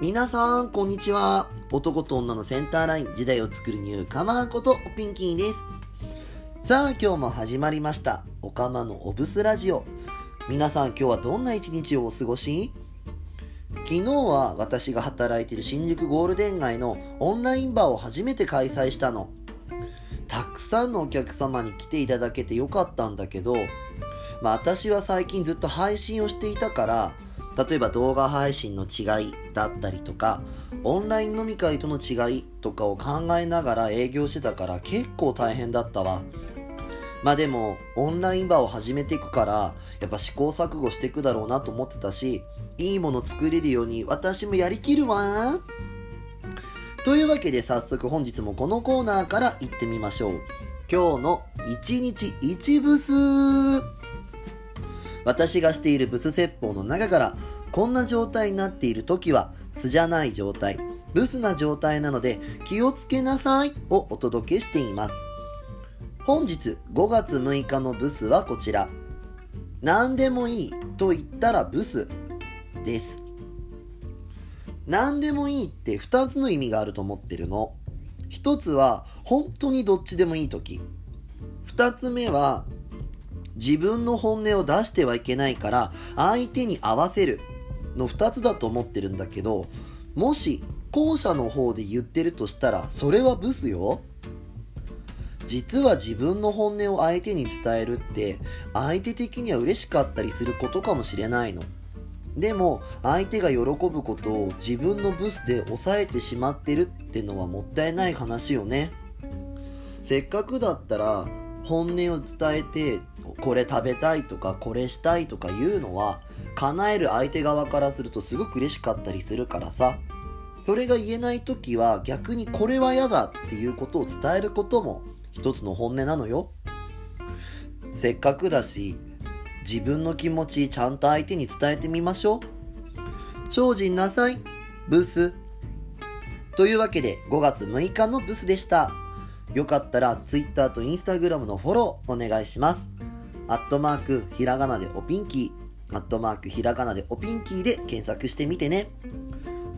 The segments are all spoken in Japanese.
皆さん、こんにちは。男と女のセンターライン、時代を作るニューカマーことピンキーです。さあ、今日も始まりました。おかまのオブスラジオ。皆さん、今日はどんな一日をお過ごし？昨日は私が働いている新宿ゴールデン街のオンラインバーを初めて開催したの。たくさんのお客様に来ていただけてよかったんだけど、まあ私は最近ずっと配信をしていたから、例えば動画配信の違いだったりとか、オンライン飲み会との違いとかを考えながら営業してたから結構大変だったわ。まあでも、オンラインバーを始めていくから、やっぱ試行錯誤していくだろうなと思ってたし、いいもの作れるように私もやりきるわ。というわけで早速本日もこのコーナーから行ってみましょう。今日の1日1ブス私がしているブス説法の中からこんな状態になっている時は素じゃない状態、ブスな状態なので気をつけなさいをお届けしています。本日5月6日のブスはこちら。何でもいいと言ったらブスです。何でもいいって2つの意味があると思ってるの。1つは本当にどっちでもいい時。2つ目は自分の本音を出してはいけないから相手に合わせるの2つだと思ってるんだけどもし後者の方で言ってるとしたらそれはブスよ。実は自分の本音を相手に伝えるって相手的には嬉しかったりすることかもしれないの。でも相手が喜ぶことを自分のブスで抑えてしまってるってのはもったいない話よね。せっかくだったら本音を伝えてこれ食べたいとかこれしたいとか言うのは叶える相手側からするとすごく嬉しかったりするからさ。それが言えない時は逆にこれは嫌だっていうことを伝えることも一つの本音なのよ。せっかくだし自分の気持ちちゃんと相手に伝えてみましょう。精進なさいブス。というわけで5月6日のブスでした。よかったら Twitter と Instagram のフォローお願いします。アットマークひらがなでおピンキー。アットマークひらがなでおピンキーで検索してみてね。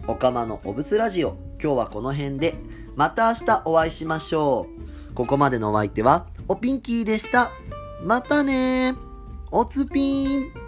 おかまのおぶすラジオ。今日はこの辺で。また明日お会いしましょう。ここまでのお相手はおピンキーでした。またねおつぴーん。